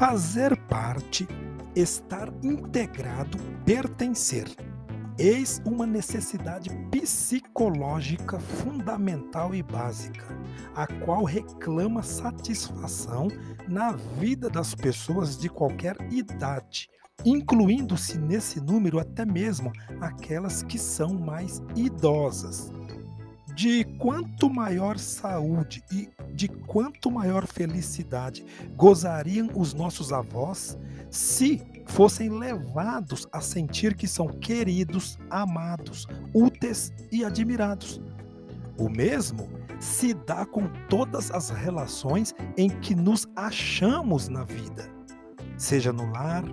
Fazer parte, estar integrado, pertencer. Eis uma necessidade psicológica fundamental e básica, a qual reclama satisfação na vida das pessoas de qualquer idade, incluindo-se nesse número até mesmo aquelas que são mais idosas. De quanto maior saúde e de quanto maior felicidade gozariam os nossos avós se fossem levados a sentir que são queridos, amados, úteis e admirados. O mesmo se dá com todas as relações em que nos achamos na vida, seja no lar,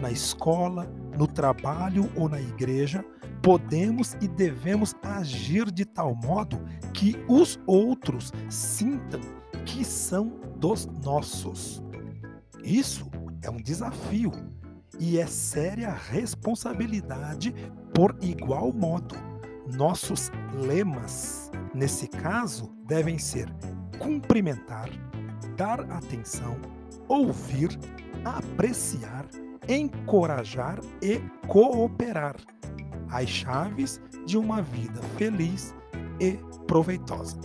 na escola, no trabalho ou na igreja, podemos e devemos agir de tal modo que os outros sintam que são dos nossos. Isso é um desafio e é séria responsabilidade por igual modo. Nossos lemas, nesse caso, devem ser cumprimentar, dar atenção, ouvir, apreciar, encorajar e cooperar. As chaves de uma vida feliz e proveitosa.